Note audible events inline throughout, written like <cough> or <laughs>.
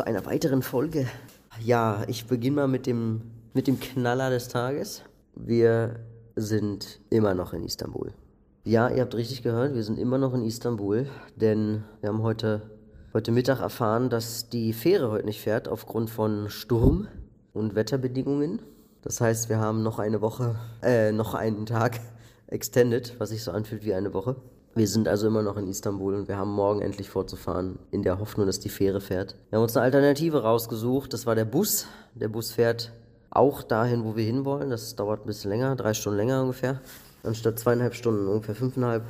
zu einer weiteren Folge. Ja, ich beginne mal mit dem, mit dem Knaller des Tages. Wir sind immer noch in Istanbul. Ja, ihr habt richtig gehört, wir sind immer noch in Istanbul, denn wir haben heute, heute Mittag erfahren, dass die Fähre heute nicht fährt aufgrund von Sturm und Wetterbedingungen. Das heißt, wir haben noch eine Woche, äh, noch einen Tag <laughs> extended, was sich so anfühlt wie eine Woche. Wir sind also immer noch in Istanbul und wir haben morgen endlich vorzufahren, in der Hoffnung, dass die Fähre fährt. Wir haben uns eine Alternative rausgesucht, das war der Bus. Der Bus fährt auch dahin, wo wir hinwollen. Das dauert ein bisschen länger, drei Stunden länger ungefähr. Anstatt zweieinhalb Stunden, ungefähr fünfeinhalb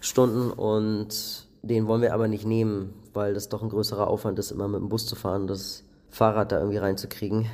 Stunden. Und den wollen wir aber nicht nehmen, weil das doch ein größerer Aufwand ist, immer mit dem Bus zu fahren, das Fahrrad da irgendwie reinzukriegen.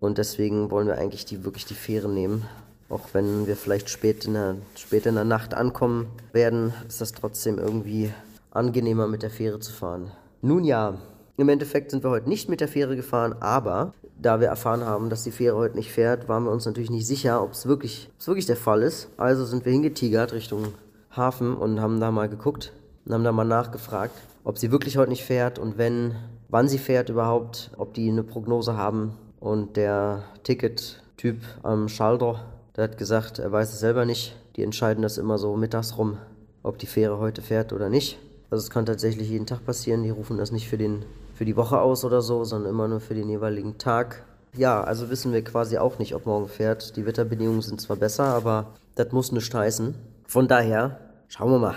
Und deswegen wollen wir eigentlich die, wirklich die Fähre nehmen. Auch wenn wir vielleicht spät in, der, spät in der Nacht ankommen werden, ist das trotzdem irgendwie angenehmer mit der Fähre zu fahren. Nun ja, im Endeffekt sind wir heute nicht mit der Fähre gefahren, aber da wir erfahren haben, dass die Fähre heute nicht fährt, waren wir uns natürlich nicht sicher, ob es wirklich, wirklich der Fall ist. Also sind wir hingetigert Richtung Hafen und haben da mal geguckt und haben da mal nachgefragt, ob sie wirklich heute nicht fährt und wenn, wann sie fährt überhaupt, ob die eine Prognose haben. Und der Ticket-Typ am Schalter der hat gesagt, er weiß es selber nicht. Die entscheiden das immer so mittags rum, ob die Fähre heute fährt oder nicht. Also es kann tatsächlich jeden Tag passieren. Die rufen das nicht für, den, für die Woche aus oder so, sondern immer nur für den jeweiligen Tag. Ja, also wissen wir quasi auch nicht, ob morgen fährt. Die Wetterbedingungen sind zwar besser, aber das muss nicht heißen. Von daher schauen wir mal,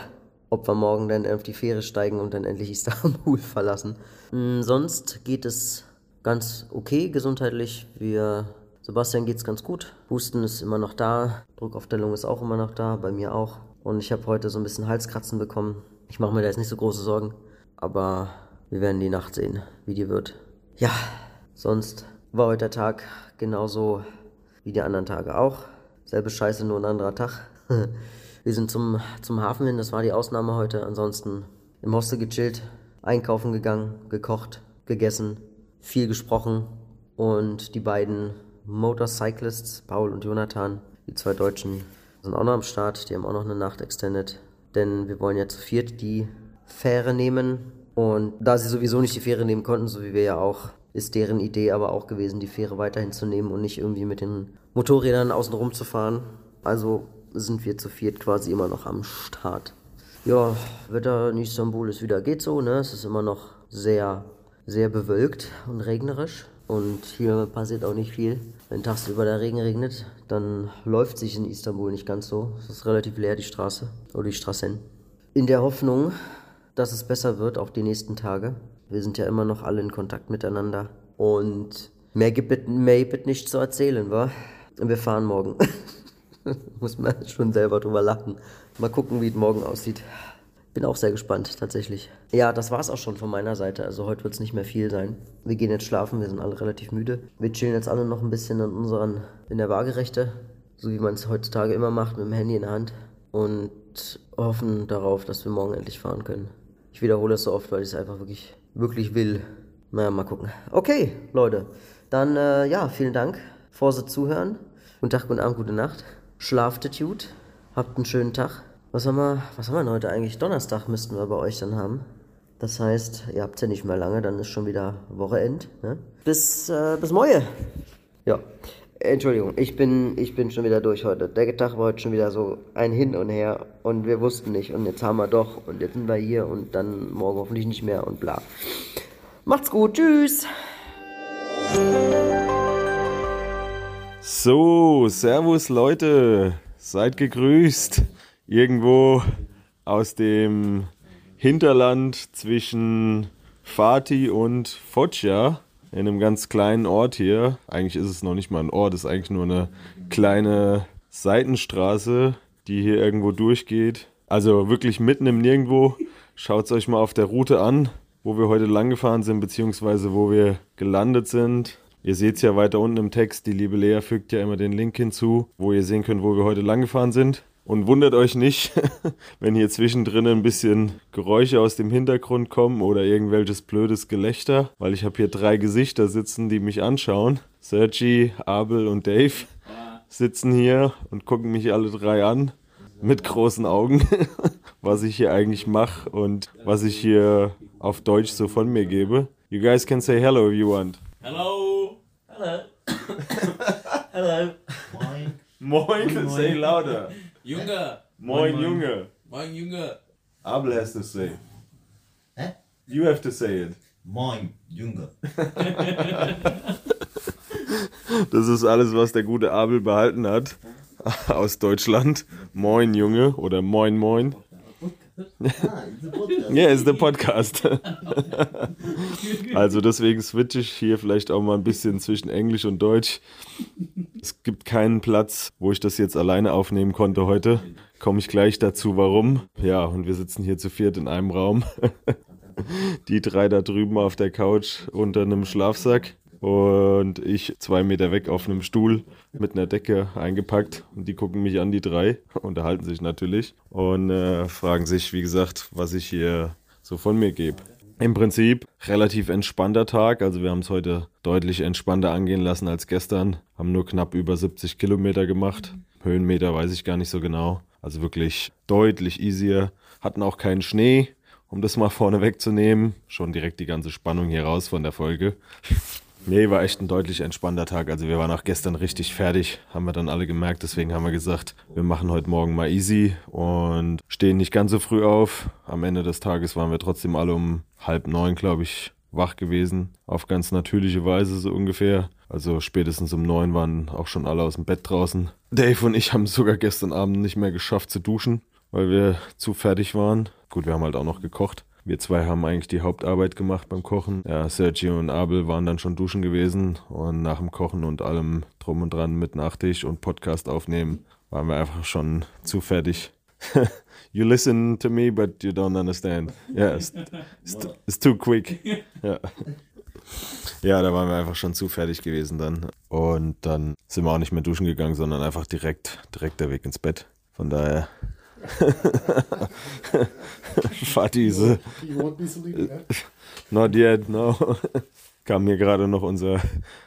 ob wir morgen dann auf die Fähre steigen und dann endlich Istanbul <laughs> verlassen. Hm, sonst geht es ganz okay gesundheitlich. Wir Sebastian geht's ganz gut. Husten ist immer noch da. Druckaufstellung ist auch immer noch da, bei mir auch. Und ich habe heute so ein bisschen Halskratzen bekommen. Ich mache mir da jetzt nicht so große Sorgen. Aber wir werden die Nacht sehen, wie die wird. Ja, sonst war heute der Tag genauso wie die anderen Tage auch. Selbe Scheiße, nur ein anderer Tag. <laughs> wir sind zum, zum Hafen hin, das war die Ausnahme heute. Ansonsten im Hostel gechillt, einkaufen gegangen, gekocht, gegessen, viel gesprochen. Und die beiden Motorcyclists, Paul und Jonathan, die zwei Deutschen, sind auch noch am Start. Die haben auch noch eine Nacht extended. Denn wir wollen ja zu viert die Fähre nehmen. Und da sie sowieso nicht die Fähre nehmen konnten, so wie wir ja auch, ist deren Idee aber auch gewesen, die Fähre weiterhin zu nehmen und nicht irgendwie mit den Motorrädern außen rum zu fahren. Also sind wir zu viert quasi immer noch am Start. Ja, Wetter in Istanbul ist wieder geht so, ne? Es ist immer noch sehr, sehr bewölkt und regnerisch. Und hier passiert auch nicht viel. Wenn tagsüber der Regen regnet, dann läuft sich in Istanbul nicht ganz so. Es ist relativ leer, die Straße oder die Straßen. In der Hoffnung, dass es besser wird, auch die nächsten Tage. Wir sind ja immer noch alle in Kontakt miteinander. Und mehr gibt es nicht zu erzählen, wa? Wir fahren morgen. <laughs> Muss man schon selber drüber lachen. Mal gucken, wie es morgen aussieht. Bin auch sehr gespannt, tatsächlich. Ja, das war's auch schon von meiner Seite. Also heute wird es nicht mehr viel sein. Wir gehen jetzt schlafen, wir sind alle relativ müde. Wir chillen jetzt alle noch ein bisschen in unseren, in der Waagerechte, so wie man es heutzutage immer macht, mit dem Handy in der Hand. Und hoffen darauf, dass wir morgen endlich fahren können. Ich wiederhole es so oft, weil ich es einfach wirklich, wirklich will. Naja, mal gucken. Okay, Leute. Dann, äh, ja, vielen Dank. Vorse zuhören. Guten Tag, guten Abend, gute Nacht. Schlaft gut. Habt einen schönen Tag. Was haben wir, was haben wir heute eigentlich? Donnerstag müssten wir bei euch dann haben. Das heißt, ihr habt ja nicht mehr lange, dann ist schon wieder Wochenend. Ne? Bis, äh, bis morgen. Ja. Entschuldigung, ich bin, ich bin schon wieder durch heute. Der Tag war heute schon wieder so ein Hin und Her und wir wussten nicht und jetzt haben wir doch und jetzt sind wir hier und dann morgen hoffentlich nicht mehr und bla. Macht's gut, tschüss. So, Servus Leute, seid gegrüßt irgendwo aus dem Hinterland zwischen Fatih und Foggia in einem ganz kleinen Ort hier. Eigentlich ist es noch nicht mal ein Ort, es ist eigentlich nur eine kleine Seitenstraße, die hier irgendwo durchgeht. Also wirklich mitten im Nirgendwo. Schaut es euch mal auf der Route an. wo wir heute lang gefahren sind, beziehungsweise wo wir gelandet sind. Ihr seht es ja weiter unten im Text, die liebe Lea fügt ja immer den Link hinzu, wo ihr sehen könnt, wo wir heute lang gefahren sind. Und wundert euch nicht, <laughs> wenn hier zwischendrin ein bisschen Geräusche aus dem Hintergrund kommen oder irgendwelches blödes Gelächter, weil ich habe hier drei Gesichter sitzen, die mich anschauen. Sergi, Abel und Dave sitzen hier und gucken mich alle drei an mit großen Augen, <laughs> was ich hier eigentlich mache und was ich hier auf Deutsch so von mir gebe. You guys can say hello if you want. Hello. Hello. <coughs> Hello. Moin. Moin, say louder. Junge. Moin, Moin. Junge. Moin, Junge. Abel has to say. Hä? You have to say it. Moin, Junge. <laughs> Das ist alles, was der gute Abel behalten hat aus Deutschland. Moin, Junge oder Moin, Moin. Ja, ist der Podcast. also deswegen switche ich hier vielleicht auch mal ein bisschen zwischen Englisch und Deutsch. Es gibt keinen Platz, wo ich das jetzt alleine aufnehmen konnte heute. Komme ich gleich dazu, warum. Ja, und wir sitzen hier zu viert in einem Raum. Die drei da drüben auf der Couch unter einem Schlafsack und ich zwei Meter weg auf einem Stuhl mit einer Decke eingepackt. Und die gucken mich an, die drei, unterhalten sich natürlich und äh, fragen sich, wie gesagt, was ich hier so von mir gebe. Im Prinzip relativ entspannter Tag. Also wir haben es heute deutlich entspannter angehen lassen als gestern. Haben nur knapp über 70 Kilometer gemacht. Höhenmeter weiß ich gar nicht so genau. Also wirklich deutlich easier. Hatten auch keinen Schnee, um das mal vorne wegzunehmen. Schon direkt die ganze Spannung hier raus von der Folge. Nee, war echt ein deutlich entspannter Tag. Also wir waren auch gestern richtig fertig, haben wir dann alle gemerkt. Deswegen haben wir gesagt, wir machen heute Morgen mal easy und stehen nicht ganz so früh auf. Am Ende des Tages waren wir trotzdem alle um halb neun, glaube ich, wach gewesen. Auf ganz natürliche Weise so ungefähr. Also spätestens um neun waren auch schon alle aus dem Bett draußen. Dave und ich haben sogar gestern Abend nicht mehr geschafft zu duschen, weil wir zu fertig waren. Gut, wir haben halt auch noch gekocht. Wir zwei haben eigentlich die Hauptarbeit gemacht beim Kochen. Ja, Sergio und Abel waren dann schon duschen gewesen und nach dem Kochen und allem drum und dran mit Nachtisch und Podcast aufnehmen waren wir einfach schon zu fertig. <laughs> you listen to me, but you don't understand. Yeah, it's, it's, it's too quick. Ja. ja, da waren wir einfach schon zu fertig gewesen dann. Und dann sind wir auch nicht mehr duschen gegangen, sondern einfach direkt, direkt der Weg ins Bett. Von daher <laughs> Yeah? Not yet, no. Kam hier gerade noch unser,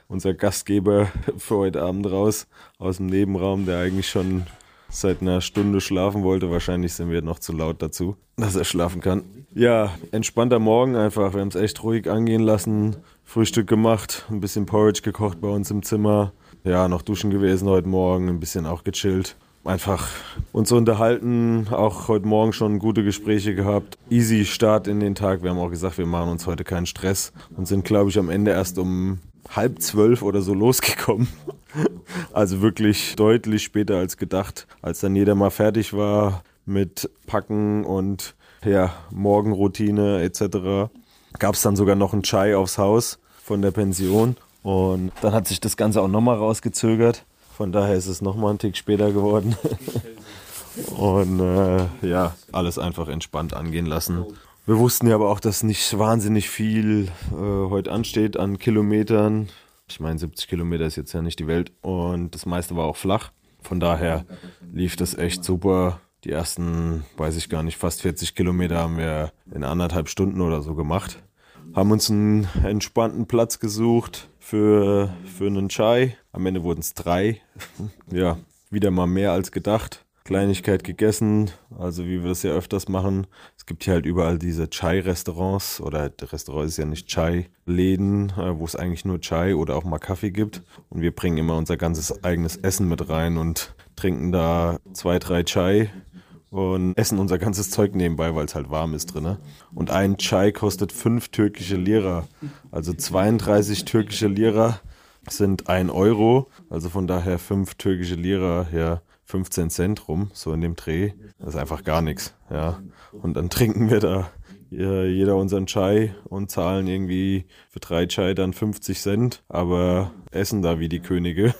unser Gastgeber für heute Abend raus aus dem Nebenraum, der eigentlich schon seit einer Stunde schlafen wollte. Wahrscheinlich sind wir noch zu laut dazu, dass er schlafen kann. Ja, entspannter Morgen einfach. Wir haben es echt ruhig angehen lassen. Frühstück gemacht, ein bisschen Porridge gekocht bei uns im Zimmer. Ja, noch duschen gewesen heute Morgen, ein bisschen auch gechillt einfach uns unterhalten, auch heute Morgen schon gute Gespräche gehabt. Easy Start in den Tag. Wir haben auch gesagt, wir machen uns heute keinen Stress und sind, glaube ich, am Ende erst um halb zwölf oder so losgekommen. <laughs> Also wirklich deutlich später als gedacht, als dann jeder mal fertig war mit Packen und ja, Morgenroutine etc. Gab es dann sogar noch einen Chai aufs Haus von der Pension. Und dann hat sich das Ganze auch nochmal rausgezögert. Von daher ist es nochmal einen Tick später geworden. <laughs> Und äh, ja, alles einfach entspannt angehen lassen. Wir wussten ja aber auch, dass nicht wahnsinnig viel äh, heute ansteht an Kilometern. Ich meine, 70 Kilometer ist jetzt ja nicht die Welt und das meiste war auch flach. Von daher lief das echt super. Die ersten, weiß ich gar nicht, fast 40 Kilometer haben wir in anderthalb Stunden oder so gemacht. Haben uns einen entspannten Platz gesucht für, für einen Chai. Am Ende wurden es drei. <laughs> ja, wieder mal mehr als gedacht. Kleinigkeit gegessen, also wie wir das ja öfters machen. Es gibt hier halt überall diese Chai-Restaurants oder der Restaurant ist ja nicht Chai-Läden, äh, wo es eigentlich nur Chai oder auch mal Kaffee gibt. Und wir bringen immer unser ganzes eigenes Essen mit rein und trinken da zwei, drei Chai und essen unser ganzes Zeug nebenbei, weil es halt warm ist drin. Und ein Chai kostet fünf türkische Lira. Also 32 türkische Lira sind ein Euro. Also von daher fünf türkische Lira, ja, 15 Cent rum, so in dem Dreh. Das ist einfach gar nichts, ja. Und dann trinken wir da jeder unseren Chai und zahlen irgendwie für drei Chai dann 50 Cent, aber essen da wie die Könige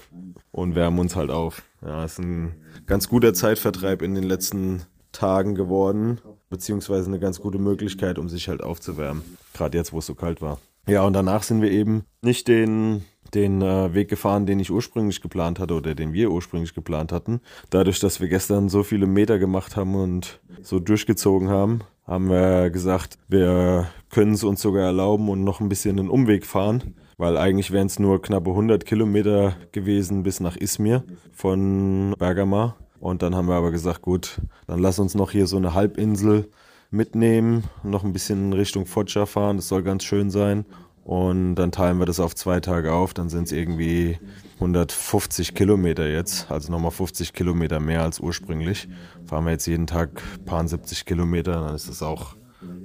und wärmen uns halt auf. Ja, ist ein ganz guter Zeitvertreib in den letzten Tagen geworden, beziehungsweise eine ganz gute Möglichkeit, um sich halt aufzuwärmen. Gerade jetzt, wo es so kalt war. Ja, und danach sind wir eben nicht den, den äh, Weg gefahren, den ich ursprünglich geplant hatte oder den wir ursprünglich geplant hatten. Dadurch, dass wir gestern so viele Meter gemacht haben und so durchgezogen haben, haben wir gesagt, wir können es uns sogar erlauben und noch ein bisschen einen Umweg fahren, weil eigentlich wären es nur knappe 100 Kilometer gewesen bis nach Izmir von Bergama. Und dann haben wir aber gesagt, gut, dann lass uns noch hier so eine Halbinsel mitnehmen, noch ein bisschen in Richtung Foggia fahren, das soll ganz schön sein. Und dann teilen wir das auf zwei Tage auf, dann sind es irgendwie 150 Kilometer jetzt, also nochmal 50 Kilometer mehr als ursprünglich. Fahren wir jetzt jeden Tag paar 70 Kilometer, dann ist das auch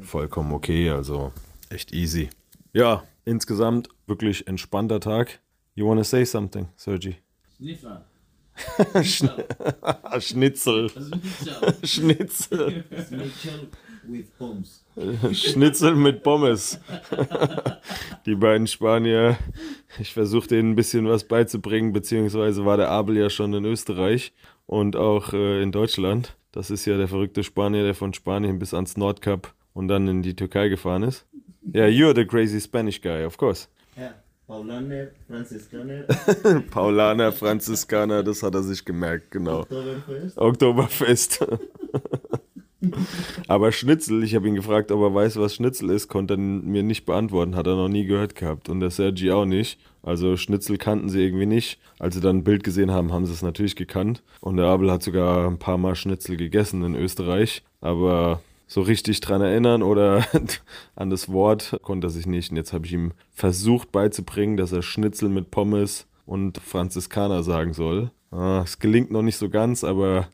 vollkommen okay, also echt easy. Ja, insgesamt wirklich entspannter Tag. You wanna say something, Sergi? Sniffer. Schnitzel. Schnitzel. Bombs. Schnitzel mit Pommes. Die beiden Spanier, ich versuche denen ein bisschen was beizubringen, beziehungsweise war der Abel ja schon in Österreich und auch äh, in Deutschland. Das ist ja der verrückte Spanier, der von Spanien bis ans Nordkap und dann in die Türkei gefahren ist. Ja, yeah, you're the crazy Spanish guy, of course. Ja, Paulaner, Franziskaner, <laughs> Paulaner, Franziskaner, das hat er sich gemerkt, genau. Oktoberfest. Oktoberfest. <laughs> Aber Schnitzel, ich habe ihn gefragt, ob er weiß, was Schnitzel ist, konnte er mir nicht beantworten, hat er noch nie gehört gehabt. Und der Sergi auch nicht. Also Schnitzel kannten sie irgendwie nicht. Als sie dann ein Bild gesehen haben, haben sie es natürlich gekannt. Und der Abel hat sogar ein paar Mal Schnitzel gegessen in Österreich. Aber so richtig dran erinnern oder <laughs> an das Wort konnte er sich nicht. Und jetzt habe ich ihm versucht beizubringen, dass er Schnitzel mit Pommes und Franziskaner sagen soll. Ah, Es gelingt noch nicht so ganz, aber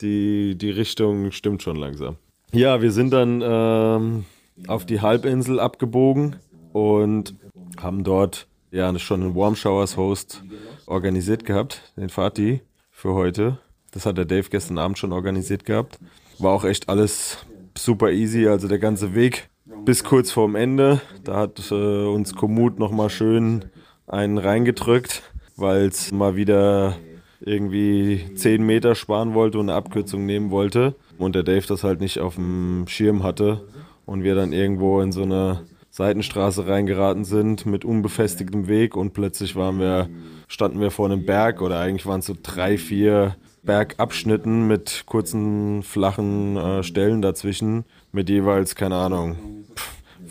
die, die Richtung stimmt schon langsam. Ja, wir sind dann ähm, auf die Halbinsel abgebogen und haben dort ja schon einen Warm Showers Host organisiert gehabt, den Fatih für heute. Das hat der Dave gestern Abend schon organisiert gehabt. War auch echt alles super easy, also der ganze Weg bis kurz vorm Ende. Da hat äh, uns Komoot nochmal schön einen reingedrückt, weil es mal wieder irgendwie 10 Meter sparen wollte und eine Abkürzung nehmen wollte. Und der Dave das halt nicht auf dem Schirm hatte. Und wir dann irgendwo in so eine Seitenstraße reingeraten sind mit unbefestigtem Weg und plötzlich waren wir, standen wir vor einem Berg oder eigentlich waren es so drei, vier Bergabschnitten mit kurzen, flachen äh, Stellen dazwischen mit jeweils, keine Ahnung,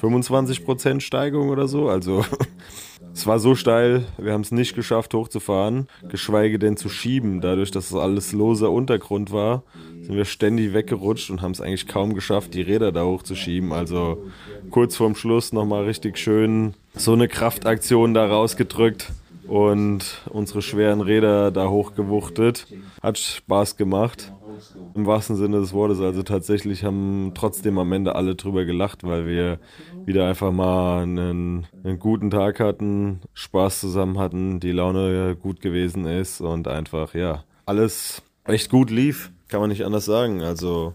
25% Steigung oder so. Also <laughs> es war so steil, wir haben es nicht geschafft hochzufahren, geschweige denn zu schieben. Dadurch, dass es alles loser Untergrund war, sind wir ständig weggerutscht und haben es eigentlich kaum geschafft, die Räder da hochzuschieben. Also kurz vorm Schluss nochmal richtig schön so eine Kraftaktion da rausgedrückt und unsere schweren Räder da hochgewuchtet. Hat Spaß gemacht. Im wahrsten Sinne des Wortes. Also tatsächlich haben trotzdem am Ende alle drüber gelacht, weil wir wieder einfach mal einen, einen guten Tag hatten, Spaß zusammen hatten, die Laune gut gewesen ist und einfach, ja, alles echt gut lief. Kann man nicht anders sagen. Also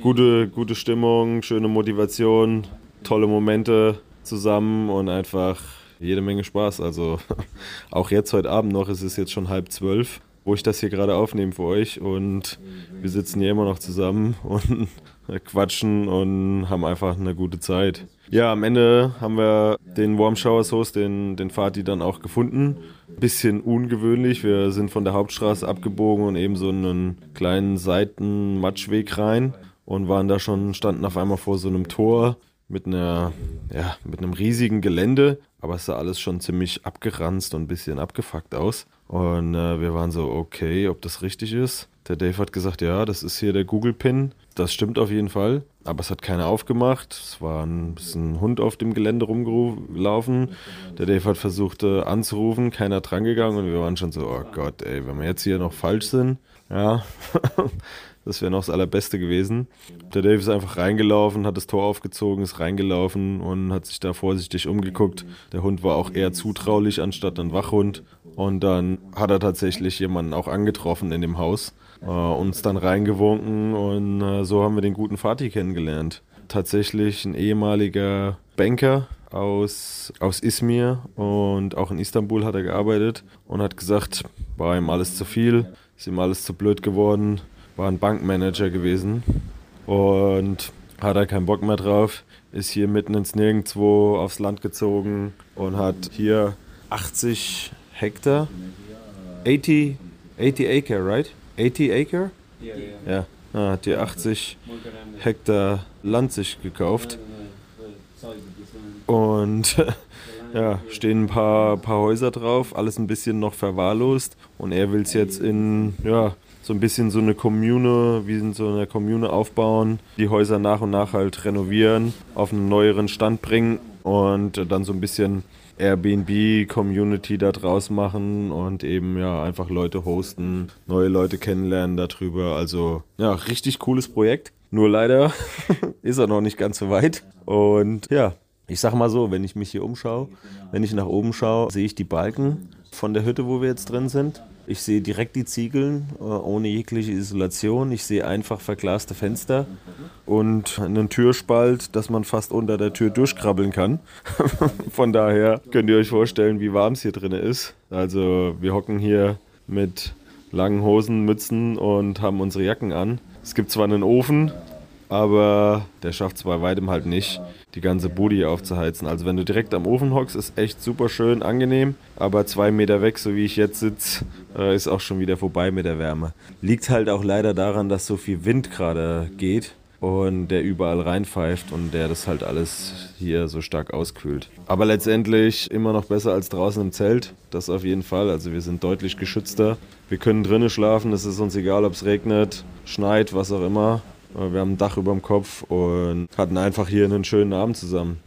gute, gute Stimmung, schöne Motivation, tolle Momente zusammen und einfach jede Menge Spaß. Also <laughs> auch jetzt heute Abend noch, es ist jetzt schon halb zwölf, wo ich das hier gerade aufnehme für euch und wir sitzen hier immer noch zusammen <laughs> und quatschen und haben einfach eine gute Zeit. Ja, am Ende haben wir den Warm Showers Host, den, den Fatih dann auch gefunden. Bisschen ungewöhnlich. Wir sind von der Hauptstraße abgebogen und eben so einen kleinen Seitenmatschweg rein und waren da schon, standen auf einmal vor so einem Tor mit einer, ja, mit einem riesigen Gelände, aber es sah alles schon ziemlich abgeranzt und ein bisschen abgefuckt aus. Und äh, wir waren so, okay, ob das richtig ist. Der Dave hat gesagt, ja, das ist hier der Google-Pin. Das stimmt auf jeden Fall. Aber es hat keiner aufgemacht. Es war ein bisschen Hund auf dem Gelände rumgelaufen. Der Dave hat versucht äh, anzurufen, keiner drangegangen und wir waren schon so, oh Gott, ey, wenn wir jetzt hier noch falsch sind, ja, <laughs> das wäre noch das Allerbeste gewesen. Der Dave ist einfach reingelaufen, hat das Tor aufgezogen, ist reingelaufen und hat sich da vorsichtig umgeguckt. Der Hund war auch eher zutraulich anstatt ein Wachhund. Und dann hat er tatsächlich jemanden auch angetroffen in dem Haus, äh, uns dann reingewunken und äh, so haben wir den guten Fatih kennengelernt. Tatsächlich ein ehemaliger Banker aus, aus Izmir und auch in Istanbul hat er gearbeitet und hat gesagt, war ihm alles zu viel, ist ihm alles zu blöd geworden, war ein Bankmanager gewesen und hat er keinen Bock mehr drauf, ist hier mitten ins Nirgendwo aufs Land gezogen und hat hier 80 Hektar, 80, 80 Acre, right? 80 Acre? Ja, ja hat hier 80 Hektar Land sich gekauft und <laughs> ja, stehen ein paar, paar Häuser drauf, alles ein bisschen noch verwahrlost und er will es jetzt in, ja, so ein bisschen so eine Kommune, wie in so einer Kommune aufbauen, die Häuser nach und nach halt renovieren, auf einen neueren Stand bringen und dann so ein bisschen Airbnb-Community da draus machen und eben ja einfach Leute hosten, neue Leute kennenlernen darüber. Also ja, richtig cooles Projekt. Nur leider <laughs> ist er noch nicht ganz so weit. Und ja, ich sag mal so, wenn ich mich hier umschaue, wenn ich nach oben schaue, sehe ich die Balken von der Hütte, wo wir jetzt drin sind. Ich sehe direkt die Ziegeln, äh, ohne jegliche Isolation. Ich sehe einfach verglaste Fenster und einen Türspalt, dass man fast unter der Tür durchkrabbeln kann. <laughs> Von daher könnt ihr euch vorstellen, wie warm es hier drin ist. Also wir hocken hier mit langen Hosen, Mützen und haben unsere Jacken an. Es gibt zwar einen Ofen, aber der schafft es bei weitem halt nicht, die ganze Booty aufzuheizen. Also wenn du direkt am Ofen hockst, ist echt super schön, angenehm, aber zwei Meter weg, so wie ich jetzt sitze, äh, ist auch schon wieder vorbei mit der Wärme. Liegt halt auch leider daran, dass so viel Wind gerade geht und der überall reinpfeift und der das halt alles hier so stark auskühlt. Aber letztendlich immer noch besser als draußen im Zelt, das auf jeden Fall. Also wir sind deutlich geschützter. Wir können drinnen schlafen, es ist uns egal, ob es regnet, schneit, was auch immer. Äh, Wir haben ein Dach über dem Kopf und hatten einfach hier einen schönen Abend zusammen.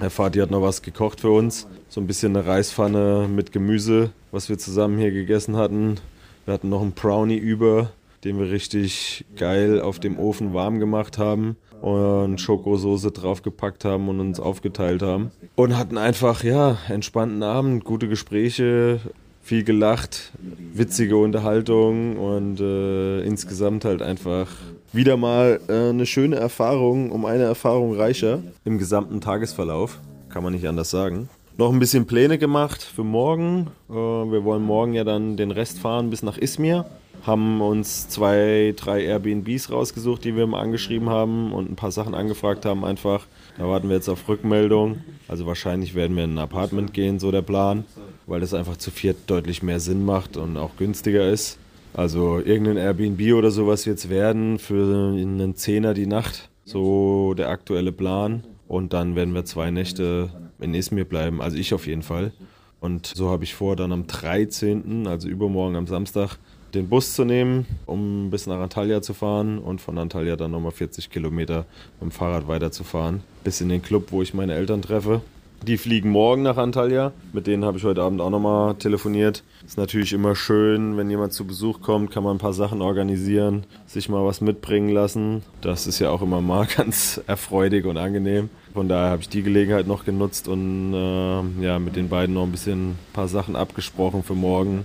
Herr Vati hat noch was gekocht für uns. So ein bisschen eine Reispfanne mit Gemüse, was wir zusammen hier gegessen hatten. Wir hatten noch einen Brownie über, den wir richtig geil auf dem Ofen warm gemacht haben und Schokosoße draufgepackt haben und uns aufgeteilt haben. Und hatten einfach, ja, entspannten Abend, gute Gespräche, viel gelacht, witzige Unterhaltung und äh, insgesamt halt einfach wieder mal äh, eine schöne Erfahrung, um eine Erfahrung reicher im gesamten Tagesverlauf, kann man nicht anders sagen. Noch ein bisschen Pläne gemacht für morgen. Äh, wir wollen morgen ja dann den Rest fahren bis nach Izmir. Haben uns zwei, drei Airbnbs rausgesucht, die wir mal angeschrieben haben und ein paar Sachen angefragt haben einfach. Da warten wir jetzt auf Rückmeldung. Also wahrscheinlich werden wir in ein Apartment gehen, so der Plan, weil das einfach zu viert deutlich mehr Sinn macht und auch günstiger ist. Also irgendein Airbnb oder sowas es werden für einen Zehner die Nacht. So der aktuelle Plan. Und dann werden wir zwei Nächte in Izmir bleiben. Also ich auf jeden Fall. Und so habe ich vor, dann am 13., also übermorgen am Samstag, den Bus zu nehmen, um bis nach Antalya zu fahren und von Antalya dann nochmal 40 Kilometer mit dem Fahrrad weiterzufahren. Bis in den Club, wo ich meine Eltern treffe. Die fliegen morgen nach Antalya. Mit denen habe ich heute Abend auch nochmal telefoniert. Ist natürlich immer schön, wenn jemand zu Besuch kommt, kann man ein paar Sachen organisieren, sich mal was mitbringen lassen. Das ist ja auch immer mal <laughs> ganz erfreudig und angenehm. Von daher habe ich die Gelegenheit noch genutzt und äh, ja, mit den beiden noch ein bisschen ein paar Sachen abgesprochen für morgen.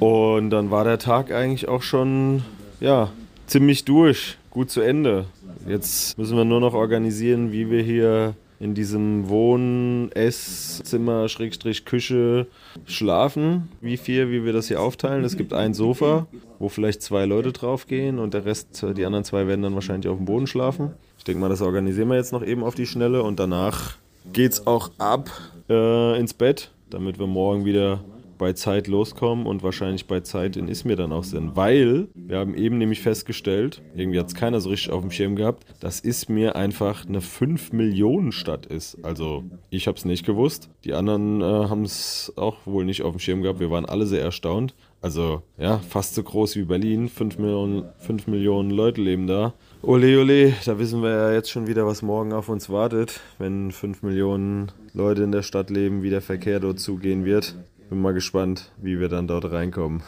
Und dann war der Tag eigentlich auch schon ja, ziemlich durch, gut zu Ende. Jetzt müssen wir nur noch organisieren, wie wir hier in diesem Wohn-, Esszimmer, Schrägstrich, Küche schlafen. Wie viel, wie wir das hier aufteilen. Es gibt ein Sofa, wo vielleicht zwei Leute draufgehen und der Rest, die anderen zwei werden dann wahrscheinlich auf dem Boden schlafen. Ich denke mal, das organisieren wir jetzt noch eben auf die Schnelle und danach geht's auch ab äh, ins Bett, damit wir morgen wieder bei Zeit loskommen und wahrscheinlich bei Zeit in Izmir dann auch sind. Weil wir haben eben nämlich festgestellt, irgendwie hat es keiner so richtig auf dem Schirm gehabt, dass Izmir einfach eine 5-Millionen-Stadt ist. Also ich habe es nicht gewusst. Die anderen äh, haben es auch wohl nicht auf dem Schirm gehabt. Wir waren alle sehr erstaunt. Also ja, fast so groß wie Berlin. 5 Millionen, 5 Millionen Leute leben da. Ole, ole, da wissen wir ja jetzt schon wieder, was morgen auf uns wartet, wenn 5 Millionen Leute in der Stadt leben, wie der Verkehr dort zugehen wird. Bin mal gespannt, wie wir dann dort reinkommen.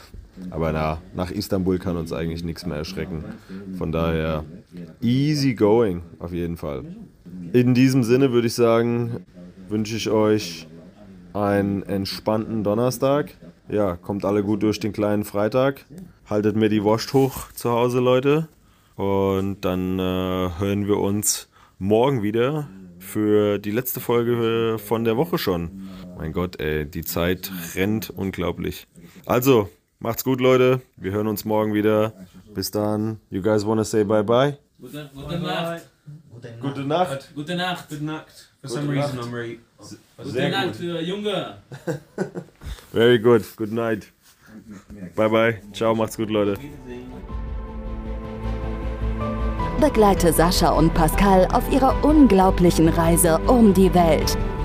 Aber na, nach Istanbul kann uns eigentlich nichts mehr erschrecken. Von daher easy going auf jeden Fall. In diesem Sinne würde ich sagen, wünsche ich euch einen entspannten Donnerstag. Ja, kommt alle gut durch den kleinen Freitag. Haltet mir die Wurst hoch zu Hause, Leute. Und dann äh, hören wir uns morgen wieder für die letzte Folge von der Woche schon. Mein Gott, ey, die Zeit rennt unglaublich. Also, macht's gut, Leute. Wir hören uns morgen wieder. Bis dann. You guys wanna say bye bye? Gute, gute Nacht. Gute Nacht. Gute Nacht. Good Nacht. For Gute some reason, Nacht. I'm very. Gute Nacht für Junge. <laughs> Very good. Good night. Bye bye. Ciao, macht's gut, Leute. Begleite Sascha und Pascal auf ihrer unglaublichen Reise um die Welt.